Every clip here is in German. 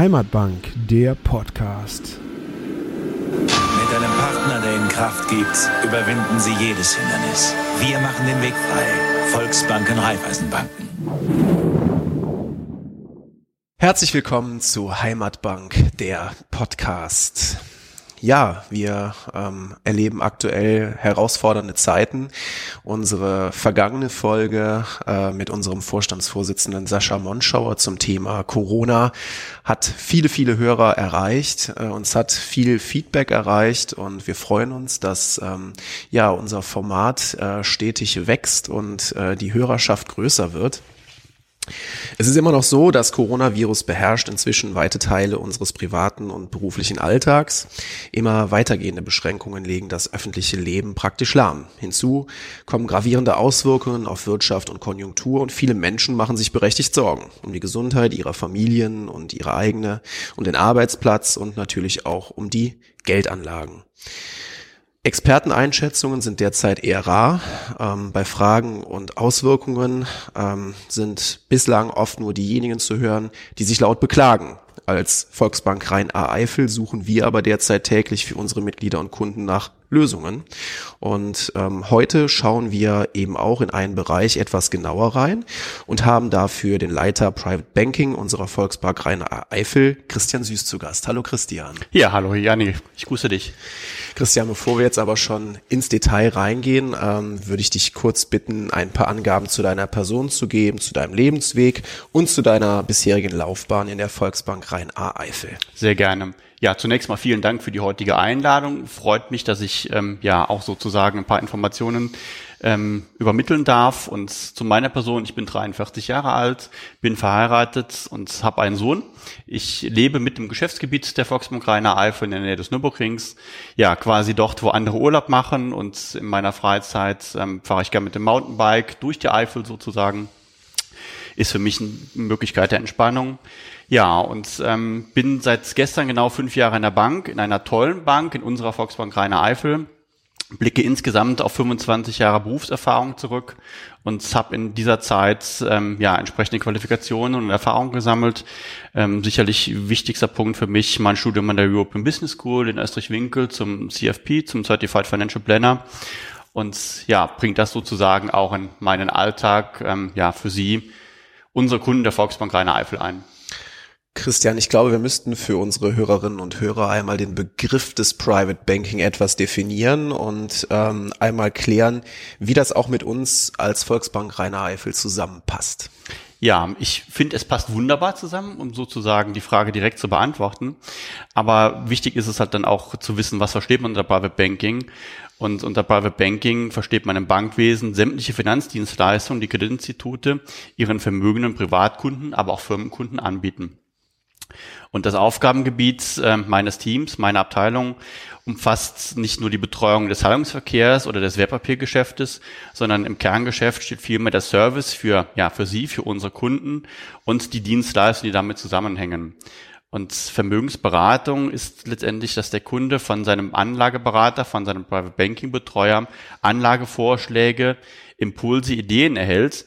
Heimatbank, der Podcast. Mit einem Partner, der Ihnen Kraft gibt, überwinden Sie jedes Hindernis. Wir machen den Weg frei. Volksbanken, Raiffeisenbanken. Herzlich willkommen zu Heimatbank, der Podcast. Ja, wir ähm, erleben aktuell herausfordernde Zeiten. Unsere vergangene Folge äh, mit unserem Vorstandsvorsitzenden Sascha Monschauer zum Thema Corona hat viele, viele Hörer erreicht. Äh, uns hat viel Feedback erreicht und wir freuen uns, dass ähm, ja unser Format äh, stetig wächst und äh, die Hörerschaft größer wird. Es ist immer noch so, das Coronavirus beherrscht inzwischen weite Teile unseres privaten und beruflichen Alltags. Immer weitergehende Beschränkungen legen das öffentliche Leben praktisch lahm. Hinzu kommen gravierende Auswirkungen auf Wirtschaft und Konjunktur und viele Menschen machen sich berechtigt Sorgen um die Gesundheit ihrer Familien und ihre eigene, um den Arbeitsplatz und natürlich auch um die Geldanlagen. Experteneinschätzungen sind derzeit eher rar. Ähm, bei Fragen und Auswirkungen ähm, sind bislang oft nur diejenigen zu hören, die sich laut beklagen. Als Volksbank Rhein-A-Eifel suchen wir aber derzeit täglich für unsere Mitglieder und Kunden nach Lösungen. Und ähm, heute schauen wir eben auch in einen Bereich etwas genauer rein und haben dafür den Leiter Private Banking unserer Volksbank Rhein-A-Eifel, Christian Süß, zu Gast. Hallo Christian. Ja, hallo Janni, ich grüße dich. Christian, bevor wir jetzt aber schon ins Detail reingehen, ähm, würde ich dich kurz bitten, ein paar Angaben zu deiner Person zu geben, zu deinem Lebensweg und zu deiner bisherigen Laufbahn in der Volksbank Rhein-A-Eifel. Sehr gerne. Ja, zunächst mal vielen Dank für die heutige Einladung. Freut mich, dass ich ähm, ja auch sozusagen ein paar Informationen ähm, übermitteln darf. Und zu meiner Person, ich bin 43 Jahre alt, bin verheiratet und habe einen Sohn. Ich lebe mit dem Geschäftsgebiet der Volksbank Rheiner Eifel in der Nähe des Nürburgrings. Ja, quasi dort, wo andere Urlaub machen. Und in meiner Freizeit ähm, fahre ich gerne mit dem Mountainbike durch die Eifel sozusagen. Ist für mich eine Möglichkeit der Entspannung. Ja, und ähm, bin seit gestern genau fünf Jahre in der Bank, in einer tollen Bank, in unserer Volksbank Rheiner Eifel. Blicke insgesamt auf 25 Jahre Berufserfahrung zurück und habe in dieser Zeit ähm, ja entsprechende Qualifikationen und Erfahrungen gesammelt. Ähm, sicherlich wichtigster Punkt für mich mein Studium an der European Business School in Österreich-Winkel zum CFP, zum Certified Financial Planner und ja bringt das sozusagen auch in meinen Alltag ähm, ja für Sie unsere Kunden der Volksbank Rheiner Eifel ein. Christian, ich glaube, wir müssten für unsere Hörerinnen und Hörer einmal den Begriff des Private Banking etwas definieren und ähm, einmal klären, wie das auch mit uns als Volksbank Rhein-Eifel zusammenpasst. Ja, ich finde, es passt wunderbar zusammen, um sozusagen die Frage direkt zu beantworten. Aber wichtig ist es halt dann auch zu wissen, was versteht man unter Private Banking. Und unter Private Banking versteht man im Bankwesen sämtliche Finanzdienstleistungen, die Kreditinstitute ihren vermögenden Privatkunden, aber auch Firmenkunden anbieten. Und das Aufgabengebiet äh, meines Teams, meiner Abteilung, umfasst nicht nur die Betreuung des Zahlungsverkehrs oder des Wertpapiergeschäftes, sondern im Kerngeschäft steht vielmehr der Service für, ja, für Sie, für unsere Kunden und die Dienstleistungen, die damit zusammenhängen. Und Vermögensberatung ist letztendlich, dass der Kunde von seinem Anlageberater, von seinem Private Banking Betreuer Anlagevorschläge, Impulse, Ideen erhält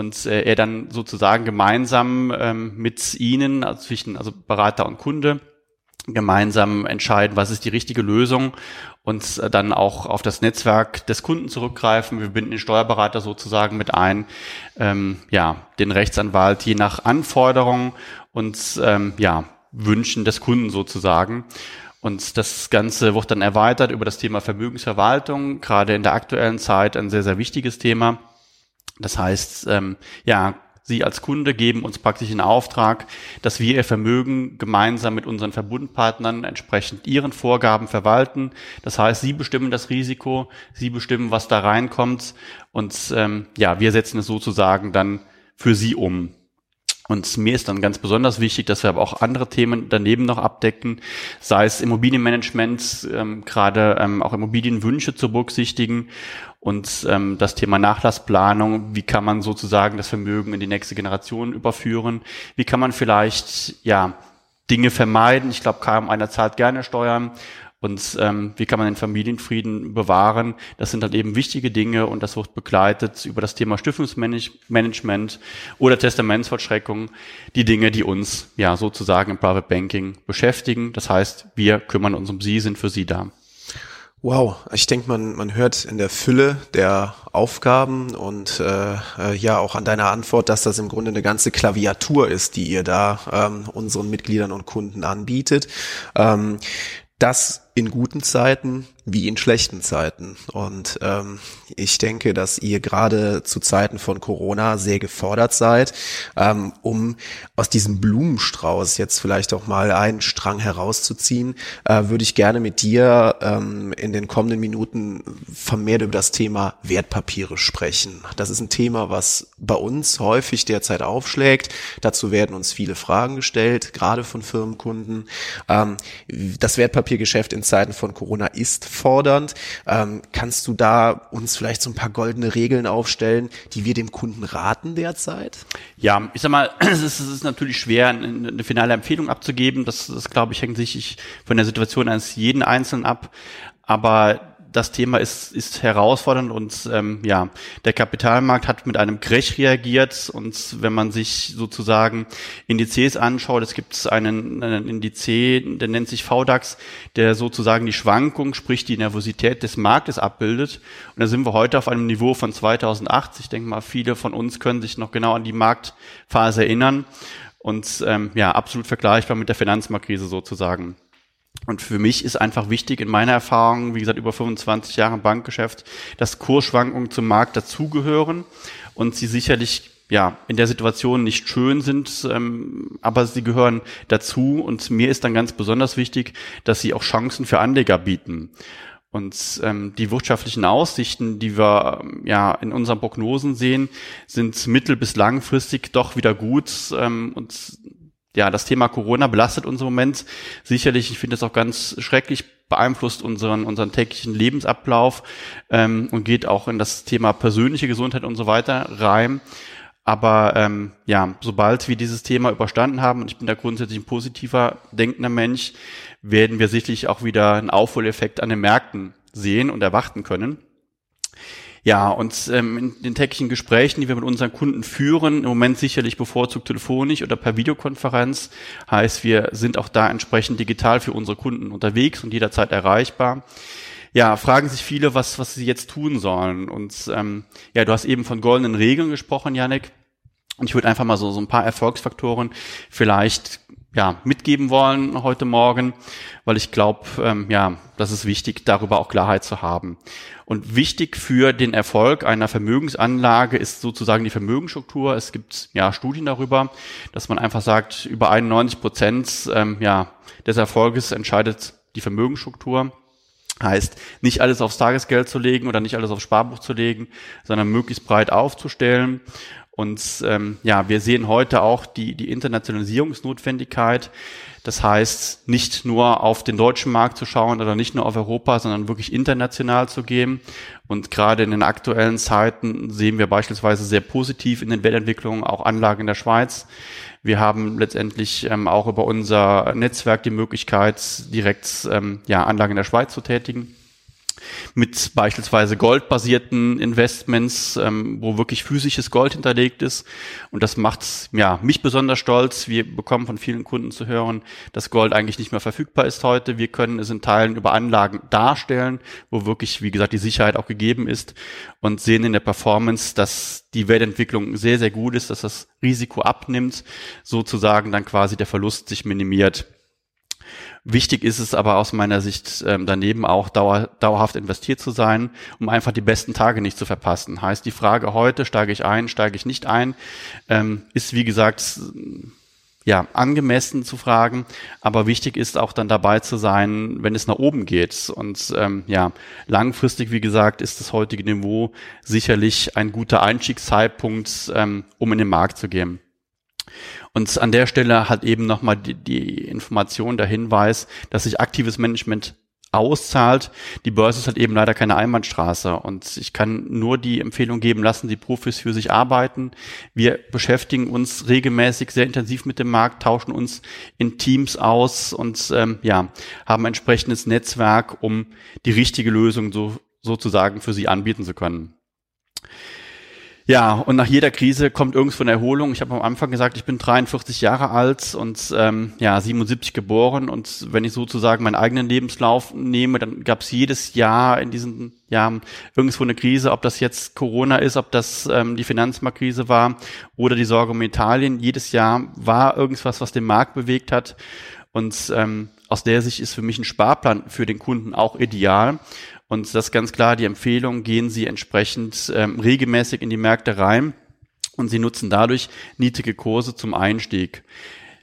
und äh, er dann sozusagen gemeinsam ähm, mit Ihnen, also zwischen also Berater und Kunde, gemeinsam entscheiden, was ist die richtige Lösung und äh, dann auch auf das Netzwerk des Kunden zurückgreifen. Wir binden den Steuerberater sozusagen mit ein, ähm, ja, den Rechtsanwalt je nach Anforderung und ähm, ja, Wünschen des Kunden sozusagen. Und das Ganze wird dann erweitert über das Thema Vermögensverwaltung, gerade in der aktuellen Zeit ein sehr, sehr wichtiges Thema. Das heißt, ähm, ja, Sie als Kunde geben uns praktisch in Auftrag, dass wir Ihr Vermögen gemeinsam mit unseren Verbundpartnern entsprechend Ihren Vorgaben verwalten. Das heißt, Sie bestimmen das Risiko, Sie bestimmen, was da reinkommt und ähm, ja, wir setzen es sozusagen dann für Sie um. Und mir ist dann ganz besonders wichtig, dass wir aber auch andere Themen daneben noch abdecken, sei es Immobilienmanagement, ähm, gerade ähm, auch Immobilienwünsche zu berücksichtigen und ähm, das Thema Nachlassplanung, wie kann man sozusagen das Vermögen in die nächste Generation überführen, wie kann man vielleicht ja Dinge vermeiden. Ich glaube, kaum einer zahlt gerne Steuern Und ähm, wie kann man den Familienfrieden bewahren? Das sind halt eben wichtige Dinge und das wird begleitet über das Thema Stiftungsmanagement oder Testamentsvollstreckung, die Dinge, die uns ja sozusagen im Private Banking beschäftigen. Das heißt, wir kümmern uns um Sie, sind für Sie da. Wow, ich denke, man, man hört in der Fülle der Aufgaben und äh, äh, ja auch an deiner Antwort, dass das im Grunde eine ganze Klaviatur ist, die ihr da ähm, unseren Mitgliedern und Kunden anbietet. Ähm, das in guten Zeiten wie in schlechten Zeiten. Und ähm, ich denke, dass ihr gerade zu Zeiten von Corona sehr gefordert seid, ähm, um aus diesem Blumenstrauß jetzt vielleicht auch mal einen Strang herauszuziehen, äh, würde ich gerne mit dir ähm, in den kommenden Minuten vermehrt über das Thema Wertpapiere sprechen. Das ist ein Thema, was bei uns häufig derzeit aufschlägt. Dazu werden uns viele Fragen gestellt, gerade von Firmenkunden. Ähm, das Wertpapiergeschäft in Zeiten von Corona ist fordernd. Ähm, kannst du da uns vielleicht so ein paar goldene Regeln aufstellen, die wir dem Kunden raten derzeit? Ja, ich sag mal, es ist, es ist natürlich schwer, eine, eine finale Empfehlung abzugeben. Das, das glaube ich, hängt sich von der Situation eines jeden Einzelnen ab. Aber das Thema ist, ist herausfordernd und ähm, ja, der Kapitalmarkt hat mit einem Crash reagiert und wenn man sich sozusagen Indizes anschaut, es gibt einen, einen Indiz, der nennt sich VDAX, der sozusagen die Schwankung, sprich die Nervosität des Marktes abbildet und da sind wir heute auf einem Niveau von 2008. Ich denke mal, viele von uns können sich noch genau an die Marktphase erinnern und ähm, ja, absolut vergleichbar mit der Finanzmarktkrise sozusagen. Und für mich ist einfach wichtig in meiner Erfahrung, wie gesagt, über 25 Jahre im Bankgeschäft, dass Kursschwankungen zum Markt dazugehören und sie sicherlich ja in der Situation nicht schön sind, ähm, aber sie gehören dazu. Und mir ist dann ganz besonders wichtig, dass sie auch Chancen für Anleger bieten. Und ähm, die wirtschaftlichen Aussichten, die wir ähm, ja in unseren Prognosen sehen, sind mittel- bis langfristig doch wieder gut. Ähm, und ja, das Thema Corona belastet uns im Moment sicherlich. Ich finde es auch ganz schrecklich, beeinflusst unseren, unseren täglichen Lebensablauf ähm, und geht auch in das Thema persönliche Gesundheit und so weiter rein. Aber ähm, ja, sobald wir dieses Thema überstanden haben, und ich bin da grundsätzlich ein positiver denkender Mensch, werden wir sicherlich auch wieder einen Aufholeffekt an den Märkten sehen und erwarten können. Ja, und ähm, in den täglichen Gesprächen, die wir mit unseren Kunden führen, im Moment sicherlich bevorzugt telefonisch oder per Videokonferenz, heißt, wir sind auch da entsprechend digital für unsere Kunden unterwegs und jederzeit erreichbar. Ja, fragen sich viele, was, was sie jetzt tun sollen. Und ähm, ja, du hast eben von goldenen Regeln gesprochen, Janik. Und ich würde einfach mal so, so ein paar Erfolgsfaktoren vielleicht ja, mitgeben wollen heute Morgen, weil ich glaube, ähm, ja, das ist wichtig, darüber auch Klarheit zu haben. Und wichtig für den Erfolg einer Vermögensanlage ist sozusagen die Vermögensstruktur. Es gibt ja Studien darüber, dass man einfach sagt, über 91 Prozent ähm, ja, des Erfolges entscheidet die Vermögensstruktur. Heißt, nicht alles aufs Tagesgeld zu legen oder nicht alles aufs Sparbuch zu legen, sondern möglichst breit aufzustellen. Und ähm, ja, wir sehen heute auch die, die Internationalisierungsnotwendigkeit. Das heißt, nicht nur auf den deutschen Markt zu schauen oder nicht nur auf Europa, sondern wirklich international zu gehen. Und gerade in den aktuellen Zeiten sehen wir beispielsweise sehr positiv in den Wertentwicklungen auch Anlagen in der Schweiz. Wir haben letztendlich ähm, auch über unser Netzwerk die Möglichkeit, direkt ähm, ja, Anlagen in der Schweiz zu tätigen mit beispielsweise goldbasierten Investments, ähm, wo wirklich physisches Gold hinterlegt ist. Und das macht ja, mich besonders stolz. Wir bekommen von vielen Kunden zu hören, dass Gold eigentlich nicht mehr verfügbar ist heute. Wir können es in Teilen über Anlagen darstellen, wo wirklich, wie gesagt, die Sicherheit auch gegeben ist und sehen in der Performance, dass die Wertentwicklung sehr, sehr gut ist, dass das Risiko abnimmt, sozusagen dann quasi der Verlust sich minimiert. Wichtig ist es aber aus meiner Sicht ähm, daneben auch dauer, dauerhaft investiert zu sein, um einfach die besten Tage nicht zu verpassen. Heißt die Frage heute, steige ich ein, steige ich nicht ein, ähm, ist wie gesagt ja, angemessen zu fragen, aber wichtig ist auch dann dabei zu sein, wenn es nach oben geht. Und ähm, ja, langfristig, wie gesagt, ist das heutige Niveau sicherlich ein guter Einstiegszeitpunkt, ähm, um in den Markt zu gehen. Und an der Stelle hat eben nochmal die, die Information, der Hinweis, dass sich aktives Management auszahlt. Die Börse ist halt eben leider keine Einbahnstraße und ich kann nur die Empfehlung geben, lassen die Profis für sich arbeiten. Wir beschäftigen uns regelmäßig sehr intensiv mit dem Markt, tauschen uns in Teams aus und ähm, ja, haben entsprechendes Netzwerk, um die richtige Lösung so, sozusagen für sie anbieten zu können. Ja, und nach jeder Krise kommt irgendwo eine Erholung. Ich habe am Anfang gesagt, ich bin 43 Jahre alt und ähm, ja 77 geboren. Und wenn ich sozusagen meinen eigenen Lebenslauf nehme, dann gab es jedes Jahr in diesen Jahren irgendwo eine Krise, ob das jetzt Corona ist, ob das ähm, die Finanzmarktkrise war oder die Sorge um Italien. Jedes Jahr war irgendwas, was den Markt bewegt hat. Und ähm, aus der Sicht ist für mich ein Sparplan für den Kunden auch ideal. Und das ist ganz klar die Empfehlung, gehen Sie entsprechend ähm, regelmäßig in die Märkte rein und Sie nutzen dadurch niedrige Kurse zum Einstieg.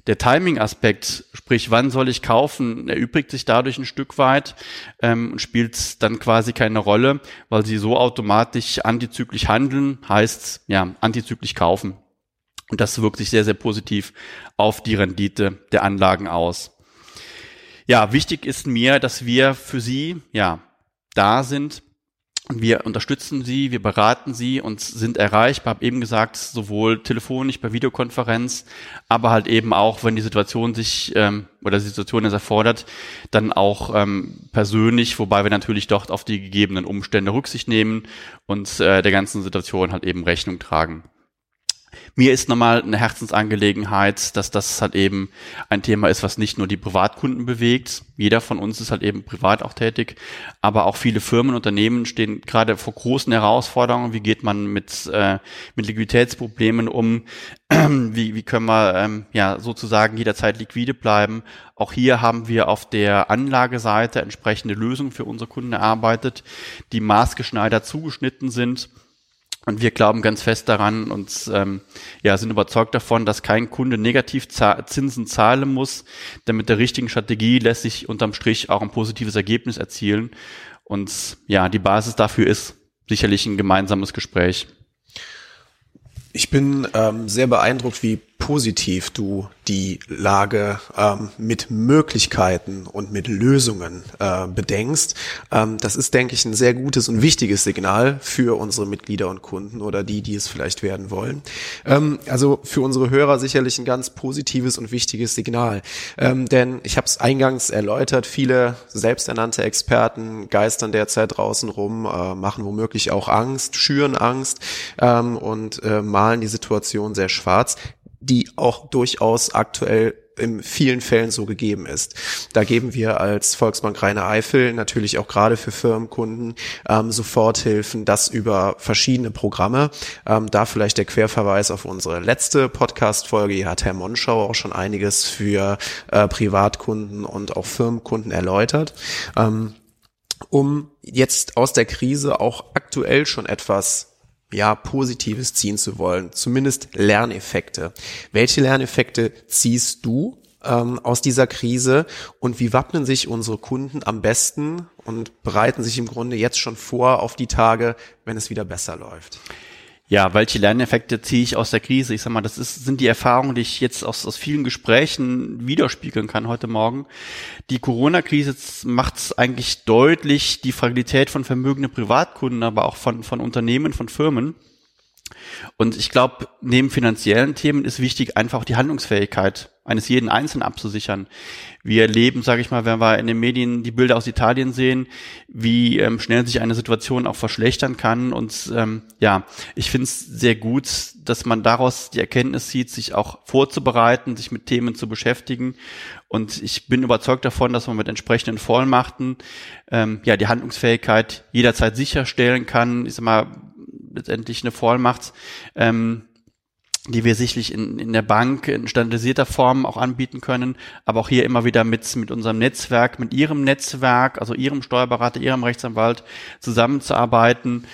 Der Timing-Aspekt, sprich, wann soll ich kaufen, erübrigt sich dadurch ein Stück weit ähm, und spielt dann quasi keine Rolle, weil sie so automatisch antizyklisch handeln, heißt ja antizyklisch kaufen. Und das wirkt sich sehr, sehr positiv auf die Rendite der Anlagen aus. Ja, wichtig ist mir, dass wir für Sie ja da sind. Wir unterstützen sie, wir beraten sie und sind erreichbar. Hab eben gesagt, sowohl telefonisch, per Videokonferenz, aber halt eben auch, wenn die Situation sich ähm, oder die Situation es erfordert, dann auch ähm, persönlich, wobei wir natürlich dort auf die gegebenen Umstände Rücksicht nehmen und äh, der ganzen Situation halt eben Rechnung tragen. Mir ist nochmal eine Herzensangelegenheit, dass das halt eben ein Thema ist, was nicht nur die Privatkunden bewegt. Jeder von uns ist halt eben privat auch tätig, aber auch viele Firmen, Unternehmen stehen gerade vor großen Herausforderungen. Wie geht man mit, äh, mit Liquiditätsproblemen um? wie, wie können wir ähm, ja sozusagen jederzeit liquide bleiben? Auch hier haben wir auf der Anlageseite entsprechende Lösungen für unsere Kunden erarbeitet, die maßgeschneidert zugeschnitten sind und wir glauben ganz fest daran und ähm, ja, sind überzeugt davon, dass kein Kunde negativ Zinsen zahlen muss. Denn mit der richtigen Strategie lässt sich unterm Strich auch ein positives Ergebnis erzielen. Und ja, die Basis dafür ist sicherlich ein gemeinsames Gespräch. Ich bin ähm, sehr beeindruckt, wie positiv du die Lage ähm, mit Möglichkeiten und mit Lösungen äh, bedenkst. Ähm, das ist, denke ich, ein sehr gutes und wichtiges Signal für unsere Mitglieder und Kunden oder die, die es vielleicht werden wollen. Ähm, also für unsere Hörer sicherlich ein ganz positives und wichtiges Signal. Ähm, denn ich habe es eingangs erläutert, viele selbsternannte Experten geistern derzeit draußen rum, äh, machen womöglich auch Angst, schüren Angst ähm, und äh, malen die Situation sehr schwarz die auch durchaus aktuell in vielen Fällen so gegeben ist. Da geben wir als Volksbank Rheine Eifel natürlich auch gerade für Firmenkunden ähm, Soforthilfen, das über verschiedene Programme. Ähm, da vielleicht der Querverweis auf unsere letzte Podcast-Folge. Hier hat Herr Monschau auch schon einiges für äh, Privatkunden und auch Firmenkunden erläutert. Ähm, um jetzt aus der Krise auch aktuell schon etwas ja, Positives ziehen zu wollen, zumindest Lerneffekte. Welche Lerneffekte ziehst du ähm, aus dieser Krise und wie wappnen sich unsere Kunden am besten und bereiten sich im Grunde jetzt schon vor auf die Tage, wenn es wieder besser läuft? Ja, welche Lerneffekte ziehe ich aus der Krise? Ich sag mal, das ist, sind die Erfahrungen, die ich jetzt aus, aus vielen Gesprächen widerspiegeln kann heute Morgen. Die Corona-Krise macht es eigentlich deutlich, die Fragilität von vermögenden Privatkunden, aber auch von, von Unternehmen, von Firmen. Und ich glaube, neben finanziellen Themen ist wichtig, einfach die Handlungsfähigkeit eines jeden Einzelnen abzusichern. Wir erleben, sage ich mal, wenn wir in den Medien die Bilder aus Italien sehen, wie ähm, schnell sich eine Situation auch verschlechtern kann. Und ähm, ja, ich finde es sehr gut, dass man daraus die Erkenntnis sieht, sich auch vorzubereiten, sich mit Themen zu beschäftigen. Und ich bin überzeugt davon, dass man mit entsprechenden Vollmachten ähm, ja die Handlungsfähigkeit jederzeit sicherstellen kann. Ich sag mal, letztendlich eine Vollmacht ähm, die wir sicherlich in, in der Bank in standardisierter Form auch anbieten können, aber auch hier immer wieder mit, mit unserem Netzwerk, mit Ihrem Netzwerk, also Ihrem Steuerberater, Ihrem Rechtsanwalt zusammenzuarbeiten.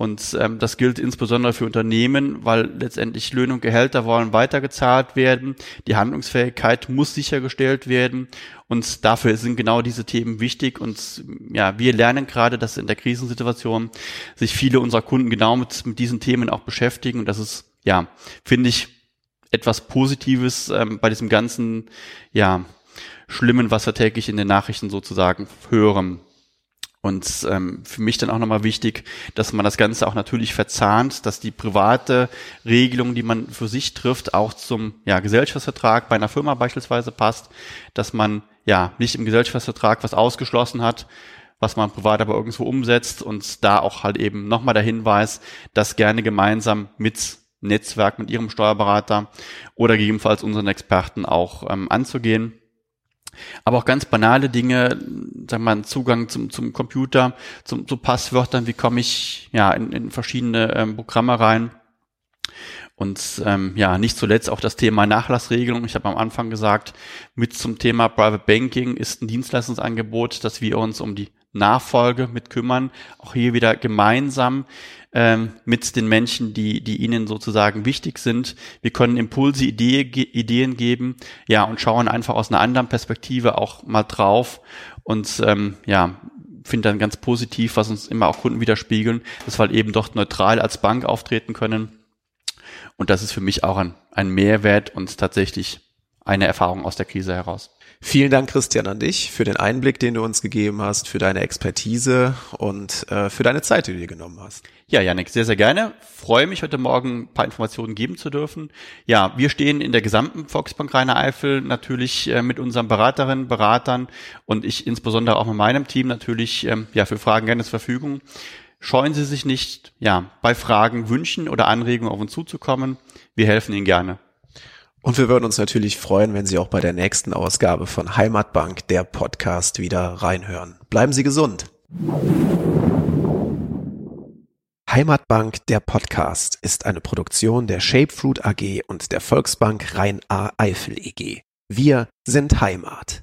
Und ähm, das gilt insbesondere für Unternehmen, weil letztendlich Löhne und Gehälter wollen weitergezahlt werden. Die Handlungsfähigkeit muss sichergestellt werden. Und dafür sind genau diese Themen wichtig. Und ja, wir lernen gerade, dass in der Krisensituation sich viele unserer Kunden genau mit, mit diesen Themen auch beschäftigen. Und das ist ja, finde ich etwas Positives ähm, bei diesem ganzen, ja, Schlimmen, was wir täglich in den Nachrichten sozusagen hören. Und ähm, für mich dann auch nochmal wichtig, dass man das Ganze auch natürlich verzahnt, dass die private Regelung, die man für sich trifft, auch zum ja, Gesellschaftsvertrag bei einer Firma beispielsweise passt, dass man ja nicht im Gesellschaftsvertrag was ausgeschlossen hat, was man privat aber irgendwo umsetzt und da auch halt eben nochmal der Hinweis, das gerne gemeinsam mit Netzwerk, mit Ihrem Steuerberater oder gegebenenfalls unseren Experten auch ähm, anzugehen. Aber auch ganz banale Dinge, sagen wir mal, Zugang zum, zum Computer, zum, zu Passwörtern, wie komme ich ja in, in verschiedene ähm, Programme rein. Und ähm, ja, nicht zuletzt auch das Thema Nachlassregelung. Ich habe am Anfang gesagt, mit zum Thema Private Banking ist ein Dienstleistungsangebot, dass wir uns um die Nachfolge mit kümmern. Auch hier wieder gemeinsam ähm, mit den Menschen, die, die ihnen sozusagen wichtig sind. Wir können Impulse, Idee, Ideen geben, ja, und schauen einfach aus einer anderen Perspektive auch mal drauf und ähm, ja, finde dann ganz positiv, was uns immer auch Kunden widerspiegeln, dass wir halt eben doch neutral als Bank auftreten können. Und das ist für mich auch ein, ein Mehrwert und tatsächlich eine Erfahrung aus der Krise heraus. Vielen Dank, Christian, an dich für den Einblick, den du uns gegeben hast, für deine Expertise und äh, für deine Zeit, die du dir genommen hast. Ja, Janik, sehr, sehr gerne. Freue mich, heute Morgen ein paar Informationen geben zu dürfen. Ja, wir stehen in der gesamten Volksbank Rheine Eifel natürlich äh, mit unseren Beraterinnen, Beratern und ich insbesondere auch mit meinem Team natürlich ähm, ja, für Fragen gerne zur Verfügung. Scheuen Sie sich nicht, ja, bei Fragen, Wünschen oder Anregungen auf uns zuzukommen. Wir helfen Ihnen gerne. Und wir würden uns natürlich freuen, wenn Sie auch bei der nächsten Ausgabe von Heimatbank, der Podcast, wieder reinhören. Bleiben Sie gesund. Heimatbank, der Podcast, ist eine Produktion der Shapefruit AG und der Volksbank Rhein-A-Eifel EG. Wir sind Heimat.